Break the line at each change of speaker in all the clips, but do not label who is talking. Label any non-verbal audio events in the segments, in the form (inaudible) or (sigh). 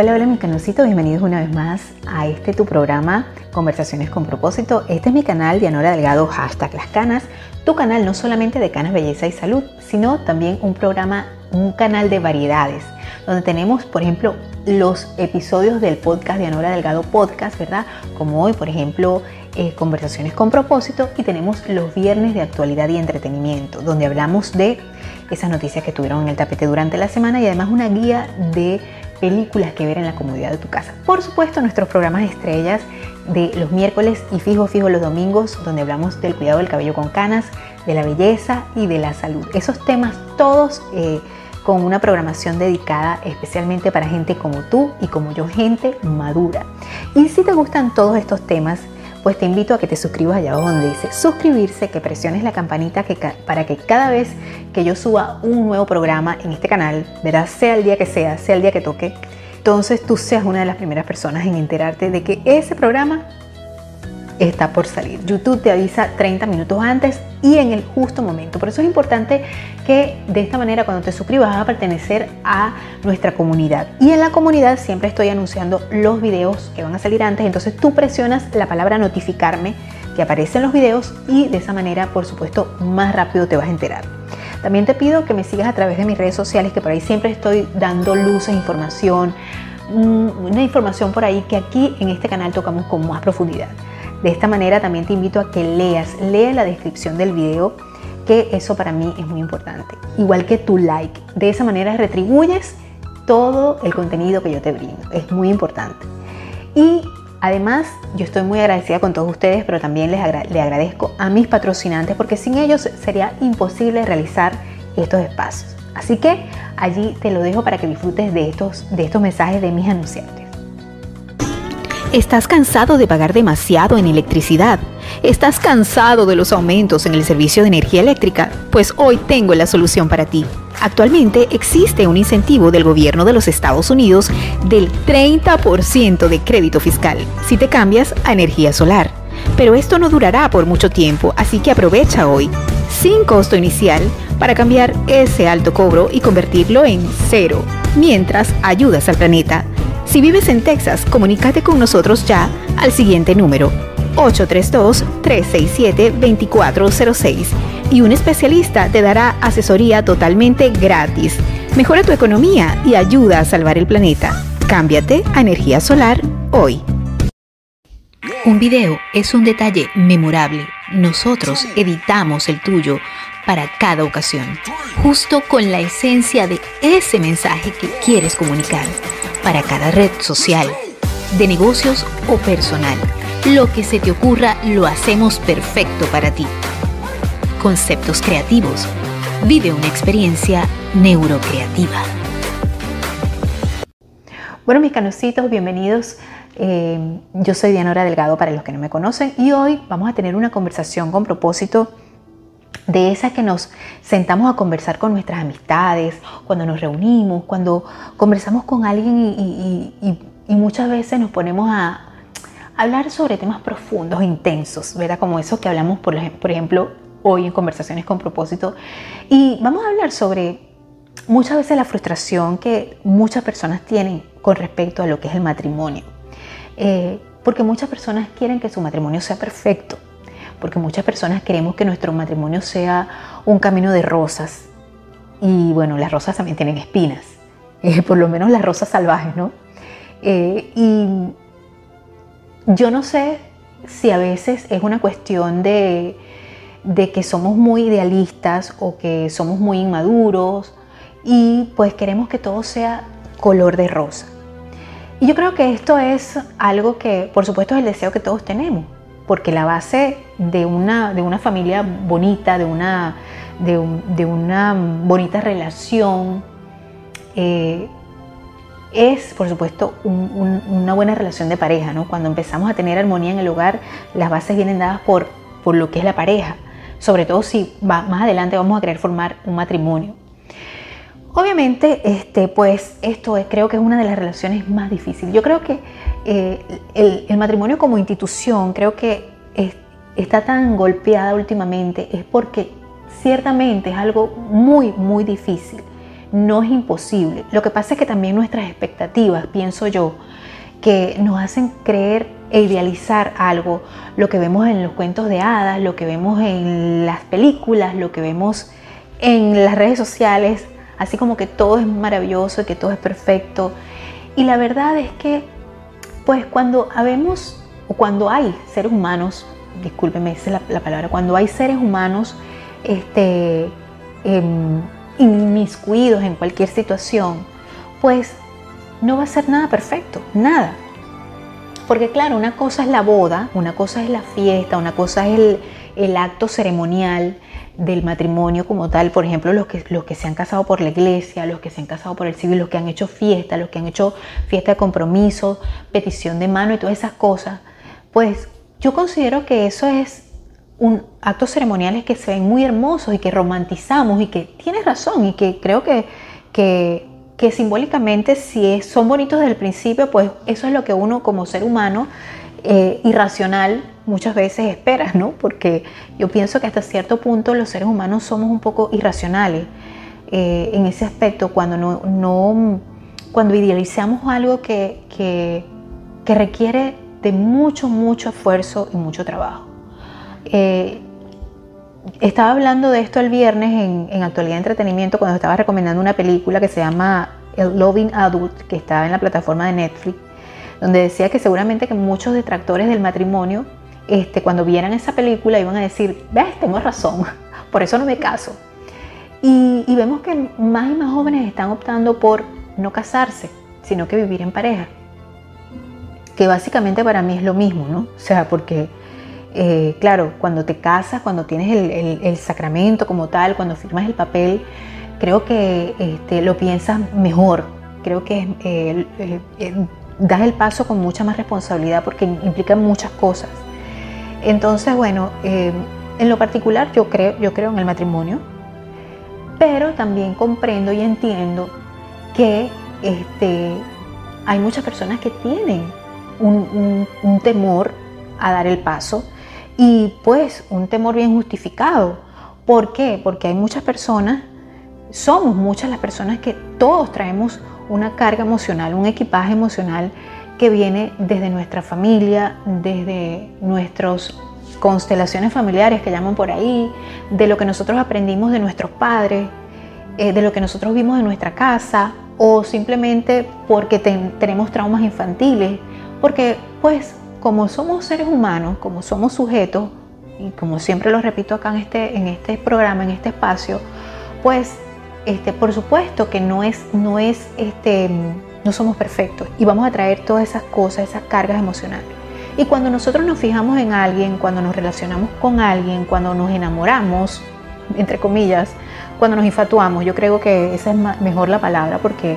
Hola, hola mis canositos, bienvenidos una vez más a este tu programa Conversaciones con propósito. Este es mi canal Dianora Delgado, hashtag las canas, tu canal no solamente de canas, belleza y salud, sino también un programa, un canal de variedades, donde tenemos, por ejemplo, los episodios del podcast Dianora Delgado Podcast, ¿verdad? Como hoy, por ejemplo, eh, Conversaciones con propósito y tenemos los viernes de actualidad y entretenimiento, donde hablamos de esas noticias que tuvieron en el tapete durante la semana y además una guía de películas que ver en la comodidad de tu casa. Por supuesto, nuestros programas estrellas de los miércoles y fijo fijo los domingos, donde hablamos del cuidado del cabello con canas, de la belleza y de la salud. Esos temas todos eh, con una programación dedicada especialmente para gente como tú y como yo, gente madura. Y si te gustan todos estos temas, pues te invito a que te suscribas allá abajo donde dice suscribirse, que presiones la campanita para que cada vez que yo suba un nuevo programa en este canal, verás, sea el día que sea, sea el día que toque, entonces tú seas una de las primeras personas en enterarte de que ese programa está por salir. YouTube te avisa 30 minutos antes y en el justo momento. Por eso es importante que de esta manera cuando te suscribas vas a pertenecer a nuestra comunidad. Y en la comunidad siempre estoy anunciando los videos que van a salir antes. Entonces tú presionas la palabra notificarme que aparece en los videos y de esa manera por supuesto más rápido te vas a enterar. También te pido que me sigas a través de mis redes sociales que por ahí siempre estoy dando luces, información, mm, una información por ahí que aquí en este canal tocamos con más profundidad. De esta manera también te invito a que leas, lea la descripción del video, que eso para mí es muy importante. Igual que tu like. De esa manera retribuyes todo el contenido que yo te brindo. Es muy importante. Y además yo estoy muy agradecida con todos ustedes, pero también les, le agradezco a mis patrocinantes porque sin ellos sería imposible realizar estos espacios. Así que allí te lo dejo para que disfrutes de estos, de estos mensajes de mis anunciantes.
¿Estás cansado de pagar demasiado en electricidad? ¿Estás cansado de los aumentos en el servicio de energía eléctrica? Pues hoy tengo la solución para ti. Actualmente existe un incentivo del gobierno de los Estados Unidos del 30% de crédito fiscal si te cambias a energía solar. Pero esto no durará por mucho tiempo, así que aprovecha hoy, sin costo inicial, para cambiar ese alto cobro y convertirlo en cero, mientras ayudas al planeta. Si vives en Texas, comunícate con nosotros ya al siguiente número 832-367-2406 y un especialista te dará asesoría totalmente gratis. Mejora tu economía y ayuda a salvar el planeta. Cámbiate a energía solar hoy. Un video es un detalle memorable. Nosotros editamos el tuyo para cada ocasión, justo con la esencia de ese mensaje que quieres comunicar para cada red social, de negocios o personal. Lo que se te ocurra lo hacemos perfecto para ti. Conceptos creativos. Vive una experiencia neurocreativa.
Bueno, mis canositos, bienvenidos. Eh, yo soy Dianora Delgado para los que no me conocen y hoy vamos a tener una conversación con propósito de esas que nos sentamos a conversar con nuestras amistades, cuando nos reunimos, cuando conversamos con alguien y, muchas veces nos ponemos a hablar sobre temas profundos, intensos, ¿verdad? Como esos que hablamos, por, por ejemplo, hoy en Conversaciones con propósito. Y vamos a hablar sobre muchas veces la frustración que muchas personas tienen con respecto a lo que es el matrimonio. Eh, porque muchas personas quieren que su matrimonio sea perfecto porque muchas personas queremos que nuestro matrimonio sea un camino de rosas. Y bueno, las rosas también tienen espinas, (laughs) eh, por lo menos las rosas salvajes, ¿no? Eh, y yo no sé si a veces es una cuestión de, de que somos muy idealistas o que somos muy inmaduros y pues queremos que todo sea color de rosa. Y yo creo que esto es algo que, por supuesto, es el deseo que todos tenemos porque la base de una, de una familia bonita, de una, de, una bonita relación, eh, es, por supuesto, una buena relación de pareja. ¿no? Cuando empezamos a tener armonía en el hogar, las bases vienen dadas por, por lo que es la pareja, sobre todo si más adelante vamos a querer formar un matrimonio. Obviamente, este, pues esto es, creo que es una de las relaciones más difíciles. Yo creo que eh, el, matrimonio como institución creo que está tan golpeada últimamente es porque ciertamente es algo muy, muy difícil. no es imposible. Lo que pasa es que también nuestras expectativas, pienso yo, que nos hacen creer e idealizar algo, lo que vemos en los cuentos de hadas, lo que vemos en las películas, lo que vemos en las redes sociales, así como que todo es maravilloso y que todo es perfecto. Y la verdad es que, pues cuando habemos, o cuando hay seres humanos, discúlpeme, esa es la, palabra, cuando hay seres humanos este, em, inmiscuidos en cualquier situación, pues no va a ser nada perfecto, nada. Porque claro, una cosa es la boda, una cosa es la fiesta, una cosa es el acto ceremonial del matrimonio como tal, por ejemplo, los que, los que se han casado por la iglesia, los que se han casado por el civil, los que han hecho fiesta, los que han hecho fiesta de compromiso, petición de mano y todas esas cosas, pues yo considero que eso es un actos ceremoniales que se ven muy hermosos y que romantizamos y que tienes razón y que creo que, que, que simbólicamente si son bonitos desde el principio, pues eso es lo que uno como ser humano eh, irracional muchas veces espera, ¿no? Porque yo pienso que hasta cierto punto los seres humanos somos un poco irracionales eh, en ese aspecto cuando no, cuando idealizamos algo que, que, requiere de mucho, mucho esfuerzo y mucho trabajo. Eh, estaba hablando de esto el viernes en, en, Actualidad Entretenimiento cuando estaba recomendando una película que se llama El Loving Adult, que estaba en la plataforma de Netflix, donde decía que seguramente que muchos detractores del matrimonio, este, cuando vieran esa película, iban a decir, ves, tengo razón, (laughs) por eso no me caso. Y, vemos que más y más jóvenes están optando por no casarse, sino que vivir en pareja que básicamente para mí es lo mismo, ¿no? O sea, porque, eh, claro, cuando te casas, cuando tienes el, sacramento como tal, cuando firmas el papel, creo que este, lo piensas mejor, creo que eh, eh, das el paso con mucha más responsabilidad porque implica muchas cosas. Entonces, bueno, en lo particular yo creo, yo creo en el matrimonio, pero también comprendo y entiendo que este, hay muchas personas que tienen un, temor a dar el paso y pues un temor bien justificado. ¿Por qué? Porque hay muchas personas, somos muchas las personas que todos traemos una carga emocional, un equipaje emocional que viene desde nuestra familia, desde nuestras constelaciones familiares que llaman por ahí, de lo que nosotros aprendimos de nuestros padres, eh, de lo que nosotros vimos en nuestra casa o simplemente porque tenemos traumas infantiles porque pues como somos seres humanos, como somos sujetos, y como siempre lo repito acá en este, en este programa, en este espacio, pues este, por supuesto que no es, no es, este, no somos perfectos y vamos a traer todas esas cosas, esas cargas emocionales. Y cuando nosotros nos fijamos en alguien, cuando nos relacionamos con alguien, cuando nos enamoramos, entre comillas, cuando nos infatuamos, yo creo que esa es mejor la palabra porque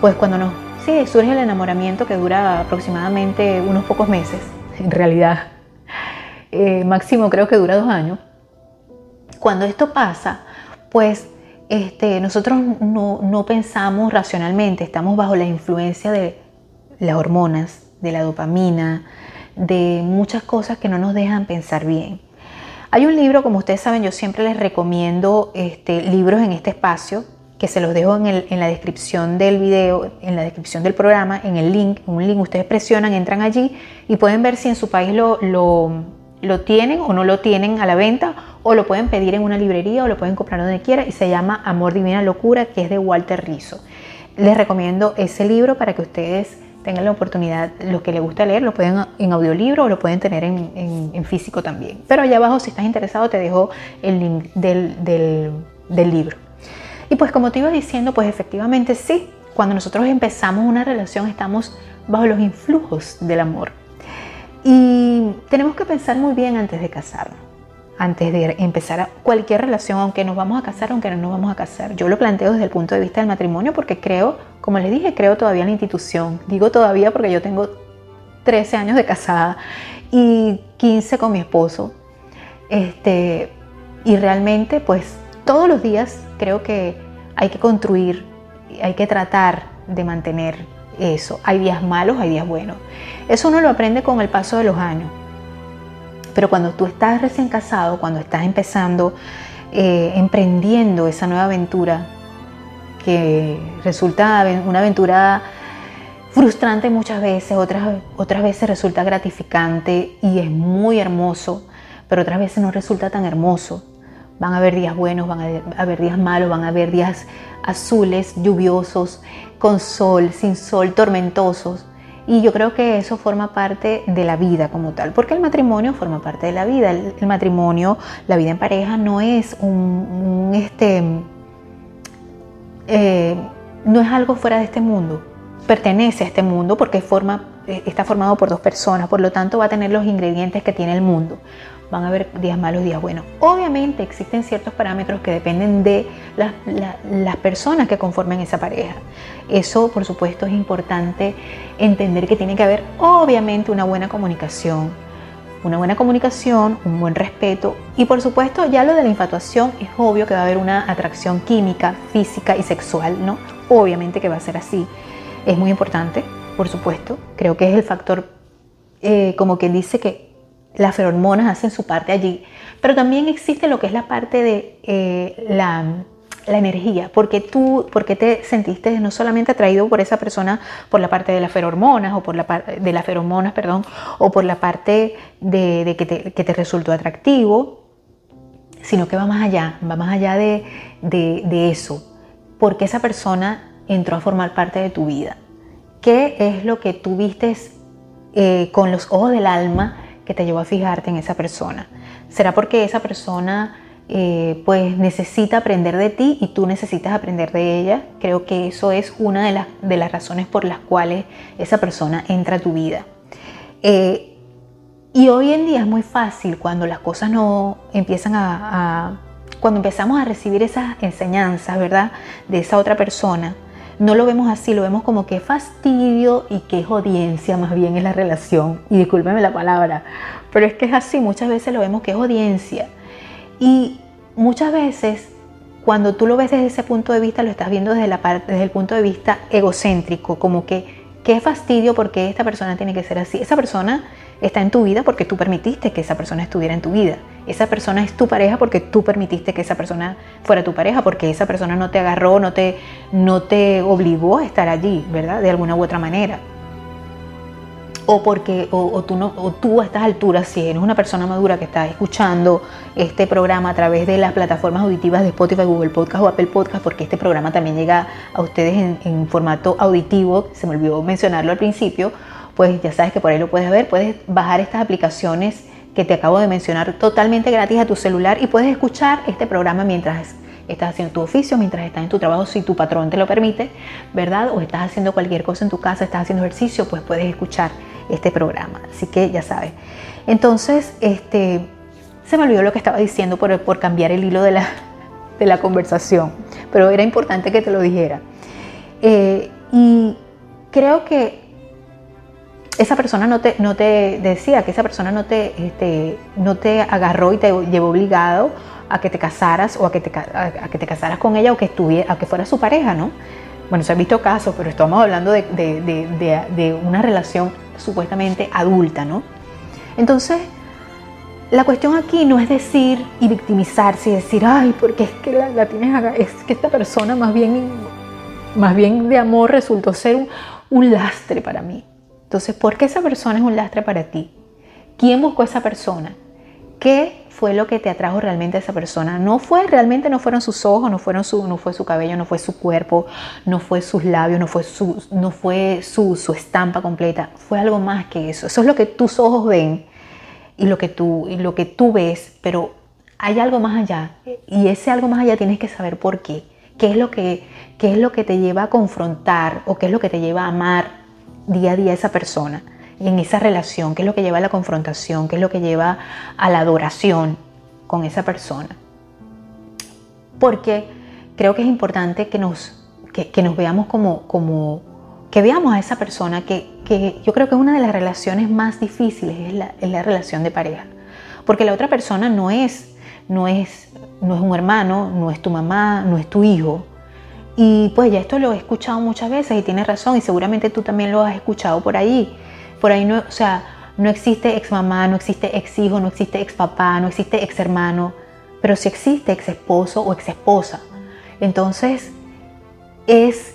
pues cuando nos Sí, surge el enamoramiento que dura aproximadamente unos pocos meses, en realidad. Eh, máximo creo que dura dos años. Cuando esto pasa, pues este, nosotros no, pensamos racionalmente, estamos bajo la influencia de las hormonas, de la dopamina, de muchas cosas que no nos dejan pensar bien. Hay un libro, como ustedes saben, yo siempre les recomiendo este, libros en este espacio que se los dejo en, la descripción del video, en la descripción del programa, en el link, un link, ustedes presionan, entran allí y pueden ver si en su país lo, tienen o no lo tienen a la venta o lo pueden pedir en una librería o lo pueden comprar donde quiera y se llama Amor Divina Locura, que es de Walter Rizzo. Les recomiendo ese libro para que ustedes tengan la oportunidad, los que les gusta leer, lo pueden en audiolibro o lo pueden tener en, físico también. Pero allá abajo, si estás interesado, te dejo el link del, del libro. Y pues como te iba diciendo, pues efectivamente sí, cuando nosotros empezamos una relación estamos bajo los influjos del amor. Y tenemos que pensar muy bien antes de casarnos, antes de empezar cualquier relación, aunque nos vamos a casar, aunque no nos vamos a casar. Yo lo planteo desde el punto de vista del matrimonio porque creo, como les dije, creo todavía en la institución. Digo todavía porque yo tengo 13 años de casada y 15 con mi esposo. Este, y realmente pues todos los días creo que hay que construir, hay que tratar de mantener eso. Hay días malos, hay días buenos. Eso uno lo aprende con el paso de los años. Pero cuando tú estás recién casado, cuando estás empezando, eh, emprendiendo esa nueva aventura, que resulta una aventura frustrante muchas veces, otras, otras veces resulta gratificante y es muy hermoso, pero otras veces no resulta tan hermoso. Van a haber días buenos, van a haber días malos, van a haber días azules, lluviosos, con sol, sin sol, tormentosos. Y yo creo que eso forma parte de la vida como tal, porque el matrimonio forma parte de la vida. El, matrimonio, la vida en pareja no es un, este, eh, no es algo fuera de este mundo. Pertenece a este mundo porque forma, eh, está formado por dos personas, por lo tanto va a tener los ingredientes que tiene el mundo van a haber días malos, días buenos. Obviamente existen ciertos parámetros que dependen de las, personas que conformen esa pareja. Eso, por supuesto, es importante entender que tiene que haber, obviamente, una buena comunicación. Una buena comunicación, un buen respeto y por supuesto ya lo de la infatuación es obvio que va a haber una atracción química, física y sexual, ¿no? Obviamente que va a ser así. Es muy importante, por supuesto. Creo que es el factor, eh, como quien dice que las feromonas hacen su parte allí, pero también existe lo que es la parte de eh, la, energía, porque tú, porque te sentiste no solamente atraído por esa persona por la parte de las feromonas o por la parte de las feromonas, perdón, o por la parte de, que, te, resultó atractivo, sino que va más allá, va más allá de, eso, porque esa persona entró a formar parte de tu vida. ¿Qué es lo que tú vistes eh, con los ojos del alma? Que te llevó a fijarte en esa persona? ¿Será porque esa persona eh, pues necesita aprender de ti y tú necesitas aprender de ella? Creo que eso es una de las, de las razones por las cuales esa persona entra a tu vida. Eh, y hoy en día es muy fácil cuando las cosas no empiezan a, a cuando empezamos a recibir esas enseñanzas, ¿verdad? De esa otra persona, no lo vemos así, lo vemos como que fastidio y que es audiencia más bien es la relación. Y discúlpeme la palabra, pero es que es así, muchas veces lo vemos que es audiencia. Y muchas veces cuando tú lo ves desde ese punto de vista, lo estás viendo desde, la parte, desde el punto de vista egocéntrico, como que qué fastidio porque esta persona tiene que ser así. Esa persona está en tu vida porque tú permitiste que esa persona estuviera en tu vida. Esa persona es tu pareja porque tú permitiste que esa persona fuera tu pareja, porque esa persona no te agarró, no te, no te obligó a estar allí, ¿verdad? De alguna u otra manera. O porque o, tú no, o tú a estas alturas, si eres una persona madura que está escuchando este programa a través de las plataformas auditivas de Spotify, Google Podcast o Apple Podcast, porque este programa también llega a ustedes en, en formato auditivo, se me olvidó mencionarlo al principio, pues ya sabes que por ahí lo puedes ver, puedes bajar estas aplicaciones que te acabo de mencionar totalmente gratis a tu celular y puedes escuchar este programa mientras estás haciendo tu oficio, mientras estás en tu trabajo, si tu patrón te lo permite, ¿verdad? O estás haciendo cualquier cosa en tu casa, estás haciendo ejercicio, pues puedes escuchar este programa. Así que ya sabes. Entonces, este, se me olvidó lo que estaba diciendo por, por cambiar el hilo de la, de la conversación, pero era importante que te lo dijera. Eh, y creo que esa persona no te, no te decía, que esa persona no te, este, no te agarró y te llevó obligado a que te casaras o a que te, a, que te casaras con ella o que, estuviera, a que fuera su pareja, ¿no? Bueno, se han visto casos, pero estamos hablando de, de, una relación supuestamente adulta, ¿no? Entonces, la cuestión aquí no es decir y victimizarse y decir, ay, porque es que la, tienes es que esta persona más bien, más bien de amor resultó ser un, un lastre para mí. Entonces, ¿por qué esa persona es un lastre para ti? ¿Quién buscó a esa persona? ¿Qué fue lo que te atrajo realmente a esa persona? No fue realmente, no fueron sus ojos, no, fueron su, no fue su cabello, no fue su cuerpo, no fue sus labios, no fue, su, no fue su, su estampa completa. Fue algo más que eso. Eso es lo que tus ojos ven y lo que tú, y lo que tú ves, pero hay algo más allá. Y ese algo más allá tienes que saber por qué. ¿Qué es lo que, qué es lo que te lleva a confrontar o qué es lo que te lleva a amar día a día esa persona, en esa relación, qué es lo que lleva a la confrontación, qué es lo que lleva a la adoración con esa persona. Porque creo que es importante que nos, que, nos veamos como, como, que veamos a esa persona que, que, yo creo que una de las relaciones más difíciles, es la, es la relación de pareja. Porque la otra persona no es, no, es, no es un hermano, no es tu mamá, no es tu hijo, y pues ya esto lo he escuchado muchas veces y tienes razón y seguramente tú también lo has escuchado por ahí. Por ahí no, o sea, no existe ex mamá, no existe ex hijo, no existe ex papá, no existe ex hermano, pero sí existe ex esposo o ex esposa. Entonces, es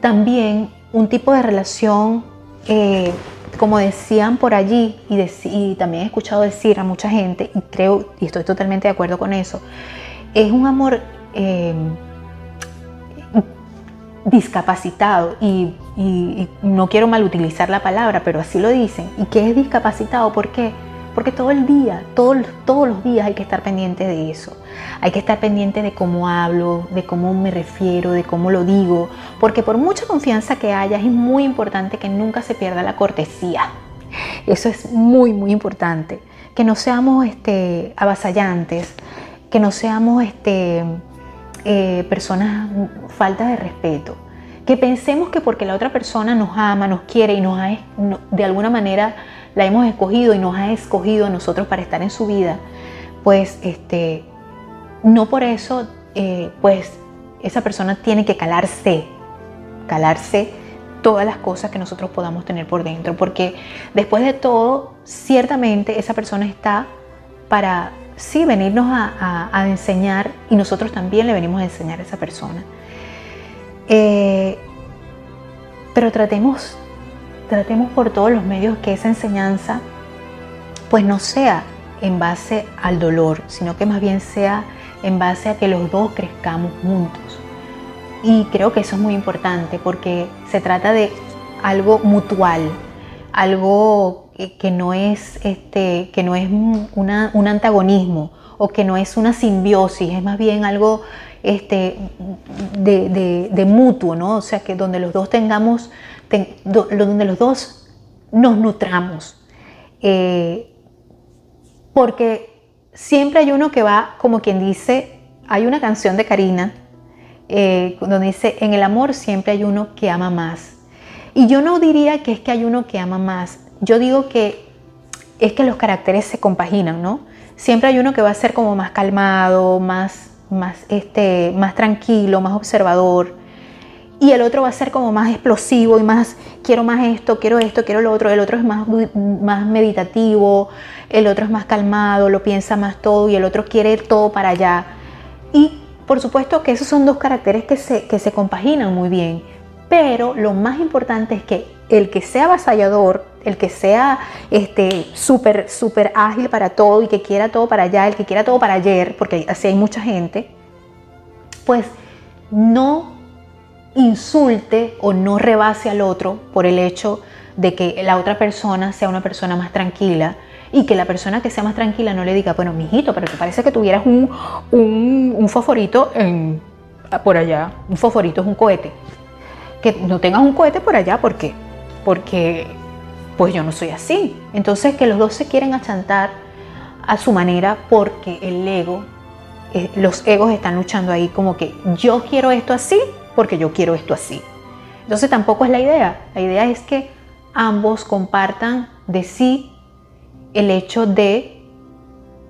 también un tipo de relación, eh, como decían por allí, y, también he escuchado decir a mucha gente, y creo, y estoy totalmente de acuerdo con eso, es un amor eh, discapacitado, y, no quiero mal utilizar la palabra, pero así lo dicen, y que es discapacitado, ¿por qué? Porque todo el día, todos, todos los días hay que estar pendiente de eso. Hay que estar pendiente de cómo hablo, de cómo me refiero, de cómo lo digo. Porque por mucha confianza que haya, es muy importante que nunca se pierda la cortesía. Eso es muy, muy importante. Que no seamos este, avasallantes, que no seamos este, eh, personas faltas de respeto. Que pensemos que porque la otra persona nos ama, nos quiere y nos ha, de alguna manera la hemos escogido y nos ha escogido a nosotros para estar en su vida, pues este, no por eso, eh, pues esa persona tiene que calarse, calarse todas las cosas que nosotros podamos tener por dentro, porque después de todo, ciertamente esa persona está para, sí, venirnos a, enseñar y nosotros también le venimos a enseñar a esa persona. Eh, pero tratemos tratemos por todos los medios que esa enseñanza pues no sea en base al dolor, sino que más bien sea en base a que los dos crezcamos juntos. Y creo que eso es muy importante porque se trata de algo mutual, algo que no es, este, que no es un antagonismo o que no es una simbiosis, es más bien algo este, de, mutuo, ¿no? O sea, que donde los dos tengamos donde los dos nos nutramos. Eh, porque siempre hay uno que va, como quien dice, hay una canción de Karina eh, donde dice, en el amor siempre hay uno que ama más. Y yo no diría que es que hay uno que ama más, yo digo que es que los caracteres se compaginan, ¿no? Siempre hay uno que va a ser como más calmado, más, más, este, más tranquilo, más observador, y el otro va a ser como más explosivo y más, quiero más esto, quiero esto, quiero lo otro, el otro es más, más meditativo, el otro es más calmado, lo piensa más todo y el otro quiere todo para allá. Y por supuesto que esos son dos caracteres que se, que se compaginan muy bien, pero lo más importante es que el que sea avasallador, el que sea este súper súper ágil para todo y que quiera todo para allá, el que quiera todo para ayer, porque así hay mucha gente, pues no insulte o no rebase al otro por el hecho de que la otra persona sea una persona más tranquila y que la persona que sea más tranquila no le diga, bueno, mijito, pero te parece que tuvieras un, un, un fosforito en, por allá. Un fosforito es un cohete. Que no tengas un cohete por allá, ¿por qué? Porque pues yo no soy así. Entonces que los dos se quieren achantar a su manera porque el ego, eh, los egos están luchando ahí como que yo quiero esto así porque yo quiero esto así. Entonces tampoco es la idea. La idea es que ambos compartan de sí el hecho de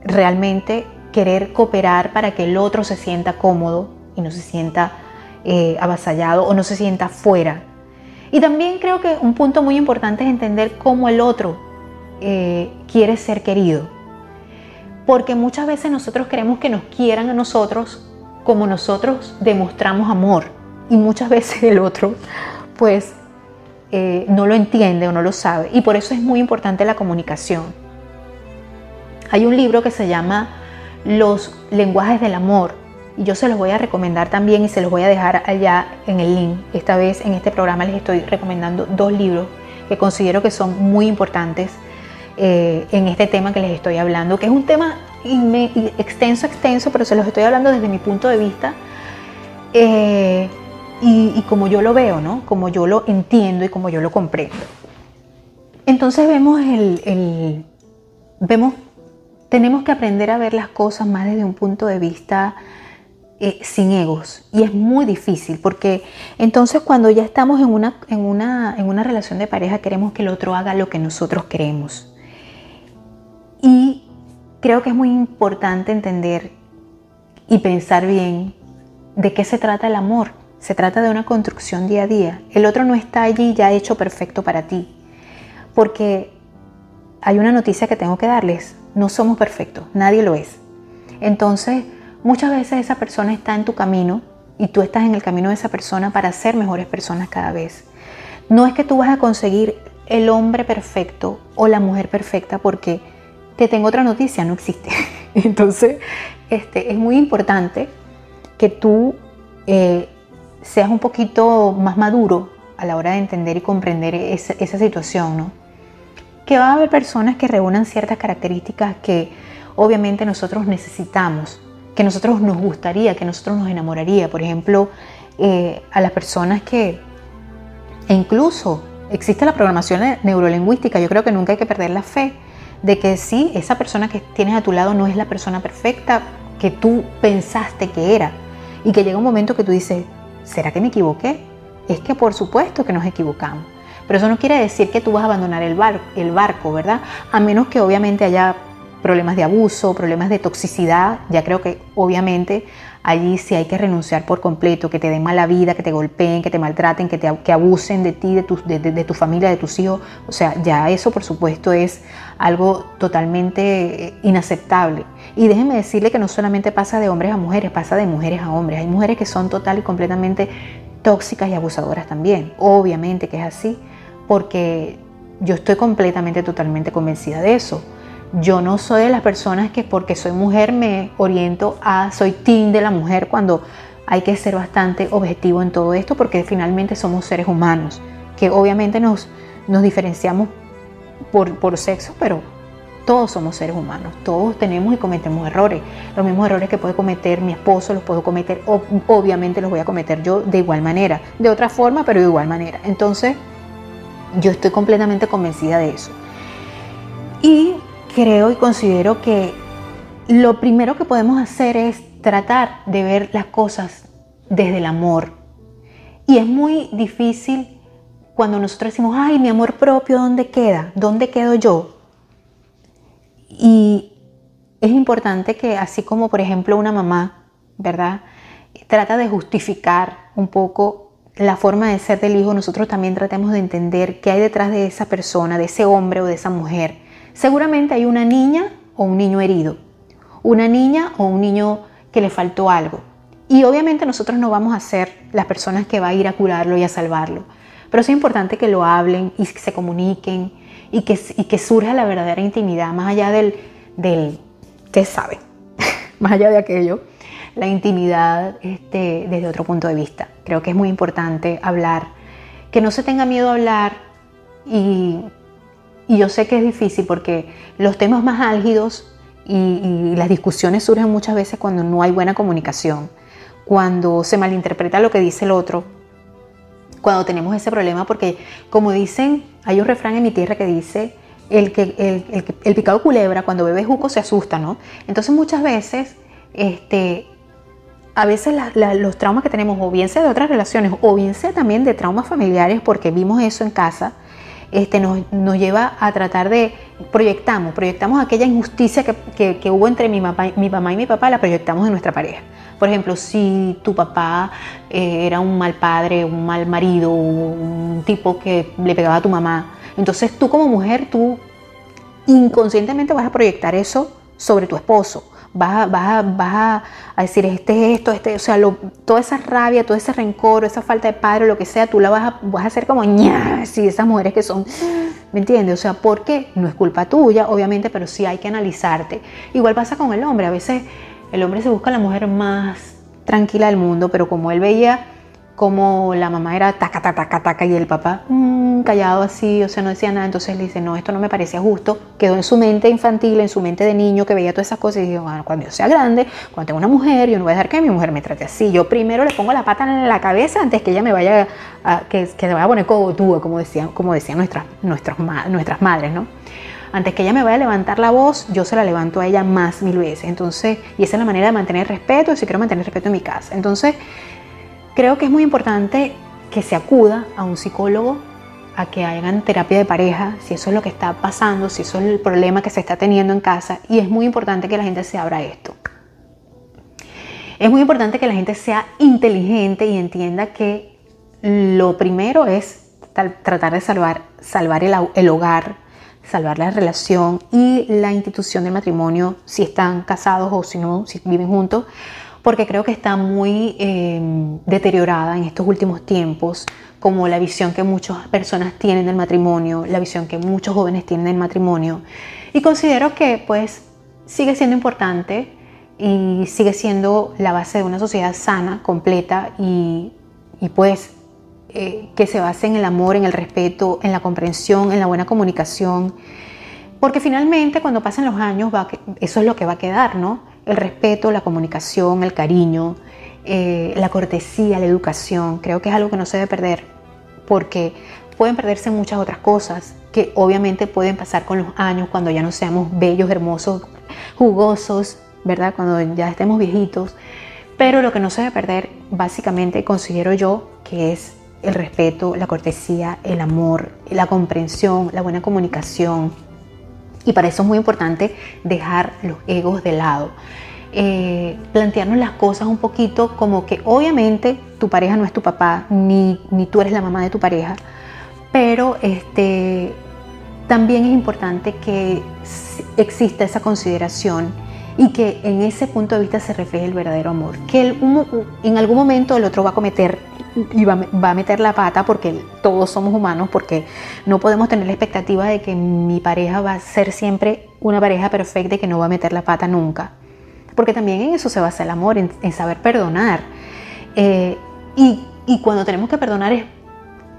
realmente querer cooperar para que el otro se sienta cómodo y no se sienta eh, avasallado o no se sienta fuera. Y también creo que un punto muy importante es entender cómo el otro eh, quiere ser querido. Porque muchas veces nosotros queremos que nos quieran a nosotros como nosotros demostramos amor y muchas veces el otro pues eh, no lo entiende o no lo sabe y por eso es muy importante la comunicación. Hay un libro que se llama Los lenguajes del amor y yo se los voy a recomendar también y se los voy a dejar allá en el link. Esta vez en este programa les estoy recomendando dos libros que considero que son muy importantes eh, en este tema que les estoy hablando, que es un tema extenso, extenso, pero se los estoy hablando desde mi punto de vista. Eh, y, como yo lo veo, ¿no? Como yo lo entiendo y como yo lo comprendo. Entonces vemos el, vemos, tenemos que aprender a ver las cosas más desde un punto de vista eh, sin egos. Y es muy difícil porque entonces cuando ya estamos en una, en, una, en una relación de pareja queremos que el otro haga lo que nosotros queremos. Y creo que es muy importante entender y pensar bien de qué se trata el amor. Se trata de una construcción día a día. El otro no está allí ya hecho perfecto para ti. Porque hay una noticia que tengo que darles. No somos perfectos, nadie lo es. Entonces, muchas veces esa persona está en tu camino y tú estás en el camino de esa persona para ser mejores personas cada vez. No es que tú vas a conseguir el hombre perfecto o la mujer perfecta porque te tengo otra noticia, no existe. (laughs) Entonces, este, es muy importante que tú eh, seas un poquito más maduro a la hora de entender y comprender esa, esa situación, ¿no? Que va a haber personas que reúnan ciertas características que obviamente nosotros necesitamos, que nosotros nos gustaría, que nosotros nos enamoraría. Por ejemplo, eh, a las personas que, e incluso existe la programación neurolingüística, yo creo que nunca hay que perder la fe de que sí, esa persona que tienes a tu lado no es la persona perfecta que tú pensaste que era. Y que llega un momento que tú dices, ¿será que me equivoqué? Es que por supuesto que nos equivocamos. Pero eso no quiere decir que tú vas a abandonar el, bar, el barco, ¿verdad? A menos que obviamente haya problemas de abuso, problemas de toxicidad, ya creo que obviamente allí sí hay que renunciar por completo, que te den mala vida, que te golpeen, que te maltraten, que, te, que abusen de ti, de tu, de, tu familia, de tus hijos. O sea, ya eso por supuesto es algo totalmente eh, inaceptable. Y déjenme decirle que no solamente pasa de hombres a mujeres, pasa de mujeres a hombres. Hay mujeres que son total y completamente tóxicas y abusadoras también. Obviamente que es así, porque yo estoy completamente, totalmente convencida de eso. Yo no soy de las personas que porque soy mujer me oriento a, soy team de la mujer cuando hay que ser bastante objetivo en todo esto porque finalmente somos seres humanos, que obviamente nos, nos diferenciamos por, por sexo, pero todos somos seres humanos, todos tenemos y cometemos errores. Los mismos errores que puede cometer mi esposo los puedo cometer, obviamente los voy a cometer yo de igual manera, de otra forma, pero de igual manera. Entonces, yo estoy completamente convencida de eso. Y creo y considero que lo primero que podemos hacer es tratar de ver las cosas desde el amor. Y es muy difícil cuando nosotros decimos, ay, mi amor propio, ¿dónde queda? ¿Dónde quedo yo? Y es importante que así como por ejemplo una mamá, ¿verdad? Trata de justificar un poco la forma de ser del hijo, nosotros también tratemos de entender qué hay detrás de esa persona, de ese hombre o de esa mujer Seguramente hay una niña o un niño herido, una niña o un niño que le faltó algo. Y obviamente nosotros no vamos a ser las personas que va a ir a curarlo y a salvarlo. Pero es importante que lo hablen y se comuniquen y que, que surja la verdadera intimidad, más allá del, del ustedes saben, (laughs) más allá de aquello, la intimidad este, desde otro punto de vista. Creo que es muy importante hablar, que no se tenga miedo a hablar y y yo sé que es difícil porque los temas más álgidos y, las discusiones surgen muchas veces cuando no hay buena comunicación, cuando se malinterpreta lo que dice el otro, cuando tenemos ese problema, porque como dicen, hay un refrán en mi tierra que dice, el, que, el, el, picado culebra cuando bebe jugo se asusta, ¿no? Entonces muchas veces, este, a veces los traumas que tenemos, o bien sea de otras relaciones, o bien sea también de traumas familiares, porque vimos eso en casa, este, nos, lleva a tratar de, proyectamos, proyectamos aquella injusticia que, hubo entre mi, mi mamá y mi papá, la proyectamos en nuestra pareja. Por ejemplo, si tu papá eh, era un mal padre, un mal marido, un tipo que le pegaba a tu mamá, entonces tú como mujer, tú inconscientemente vas a proyectar eso sobre tu esposo vas a, vas a, decir, este es esto, este, o sea, toda esa rabia, todo ese rencor, esa falta de padre, lo que sea, tú la vas a, vas a hacer como ña, si esas mujeres que son, ¿me entiendes? O sea, porque no es culpa tuya, obviamente, pero sí hay que analizarte. Igual pasa con el hombre, a veces el hombre se busca la mujer más tranquila del mundo, pero como él veía como la mamá era taca, taca, taca, taca y el papá mm, callado así, o sea, no decía nada. Entonces le dice, no, esto no me parecía justo. Quedó en su mente infantil, en su mente de niño que veía todas esas cosas y dijo, bueno, cuando yo sea grande, cuando tenga una mujer, yo no voy a dejar que mi mujer me trate así. Yo primero le pongo la pata en la cabeza antes que ella me vaya a, que, que se vaya a poner cogotuda, como decían, como decían nuestras, nuestras, nuestras madres, ¿no? antes que ella me vaya a levantar la voz, yo se la levanto a ella más mil veces. Entonces, y esa es la manera de mantener respeto, si quiero mantener respeto en mi casa. Entonces, Creo que es muy importante que se acuda a un psicólogo, a que hagan terapia de pareja, si eso es lo que está pasando, si eso es el problema que se está teniendo en casa, y es muy importante que la gente se abra esto. Es muy importante que la gente sea inteligente y entienda que lo primero es tratar de salvar, salvar el, el hogar, salvar la relación y la institución del matrimonio, si están casados o si no, si viven juntos, porque creo que está muy em, deteriorada en estos últimos tiempos, como la visión que muchas personas tienen del matrimonio, la visión que muchos jóvenes tienen del matrimonio. Y considero que pues sigue siendo importante y sigue siendo la base de una sociedad sana, completa y, pues eh, que se base en el amor, en el respeto, en la comprensión, en la buena comunicación. Porque finalmente cuando pasen los años eso es lo que va a quedar, ¿no? El respeto, la comunicación, el cariño, eh, la cortesía, la educación. Creo que es algo que no se debe perder porque pueden perderse muchas otras cosas que obviamente pueden pasar con los años cuando ya no seamos bellos, hermosos, jugosos, ¿verdad? Cuando ya estemos viejitos. Pero lo que no se debe perder, básicamente, considero yo que es el respeto, la cortesía, el amor, la comprensión, la buena comunicación. Y para eso es muy importante dejar los egos de lado. Eh, plantearnos las cosas un poquito como que obviamente tu pareja no es tu papá, ni, ni tú eres la mamá de tu pareja, pero este, también es importante que exista esa consideración y que en ese punto de vista se refleje el verdadero amor. Que en algún momento el otro va a cometer y va, a meter la pata porque todos somos humanos, porque no podemos tener la expectativa de que mi pareja va a ser siempre una pareja perfecta y que no va a meter la pata nunca. Porque también en eso se basa el amor, en, saber perdonar. Eh, y, cuando tenemos que perdonar es,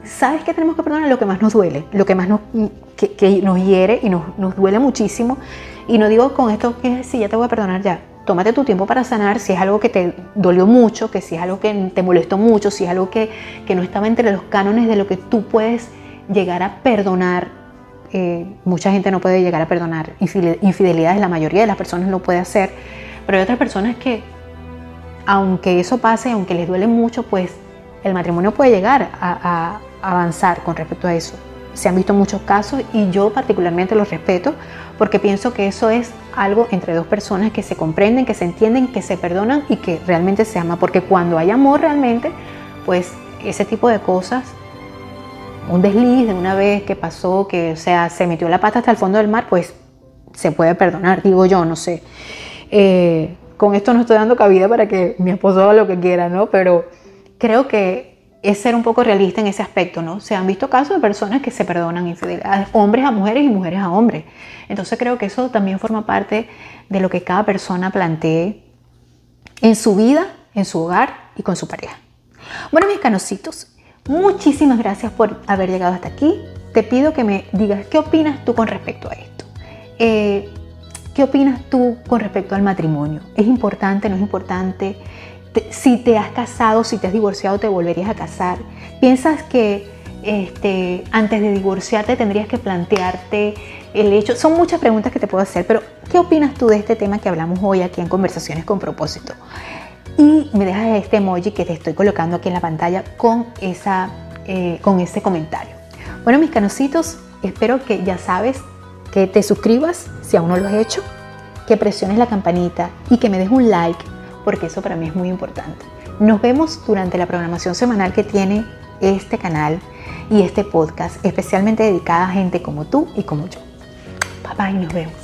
¿sabes qué tenemos que perdonar? Lo que más nos duele, lo que más nos, que, nos hiere y nos, nos duele muchísimo y no digo con esto que si ya te voy a perdonar ya. Tómate tu tiempo para sanar si es algo que te dolió mucho, que si es algo que te molestó mucho, si es algo que, no estaba entre los cánones de lo que tú puedes llegar a perdonar. Eh, mucha gente no puede llegar a perdonar infidelidades, la mayoría de las personas no puede hacer, pero hay otras personas que, aunque eso pase, aunque les duele mucho, pues el matrimonio puede llegar a avanzar con respecto a eso. Se han visto muchos casos y yo particularmente los respeto porque pienso que eso es algo entre dos personas que se comprenden, que se entienden, que se perdonan y que realmente se ama. Porque cuando hay amor realmente, pues ese tipo de cosas, un desliz de una vez que pasó, que o sea, se metió la pata hasta el fondo del mar, pues se puede perdonar, digo yo, no sé. Eh, con esto no estoy dando cabida para que mi esposo haga lo que quiera, ¿no? Pero creo que es ser un poco realista en ese aspecto, ¿no? Se han visto casos de personas que se perdonan infidelidades, hombres a mujeres y mujeres a hombres. Entonces creo que eso también forma parte de lo que cada persona plantee en su vida, en su hogar y con su pareja. Bueno, mis canositos, muchísimas gracias por haber llegado hasta aquí. Te pido que me digas qué opinas tú con respecto a esto. Eh, ¿Qué opinas tú con respecto al matrimonio? ¿Es importante? ¿No es importante? Si te has casado, si te has divorciado, te volverías a casar. Piensas que este, antes de divorciarte tendrías que plantearte el hecho. Son muchas preguntas que te puedo hacer, pero ¿qué opinas tú de este tema que hablamos hoy aquí en Conversaciones con propósito? Y me dejas este emoji que te estoy colocando aquí en la pantalla con, esa, eh, con ese comentario. Bueno, mis canositos, espero que ya sabes que te suscribas si aún no lo has hecho, que presiones la campanita y que me des un like porque eso para mí es muy importante. Nos vemos durante la programación semanal que tiene este canal y este podcast, especialmente dedicada a gente como tú y como yo. Bye bye, nos vemos.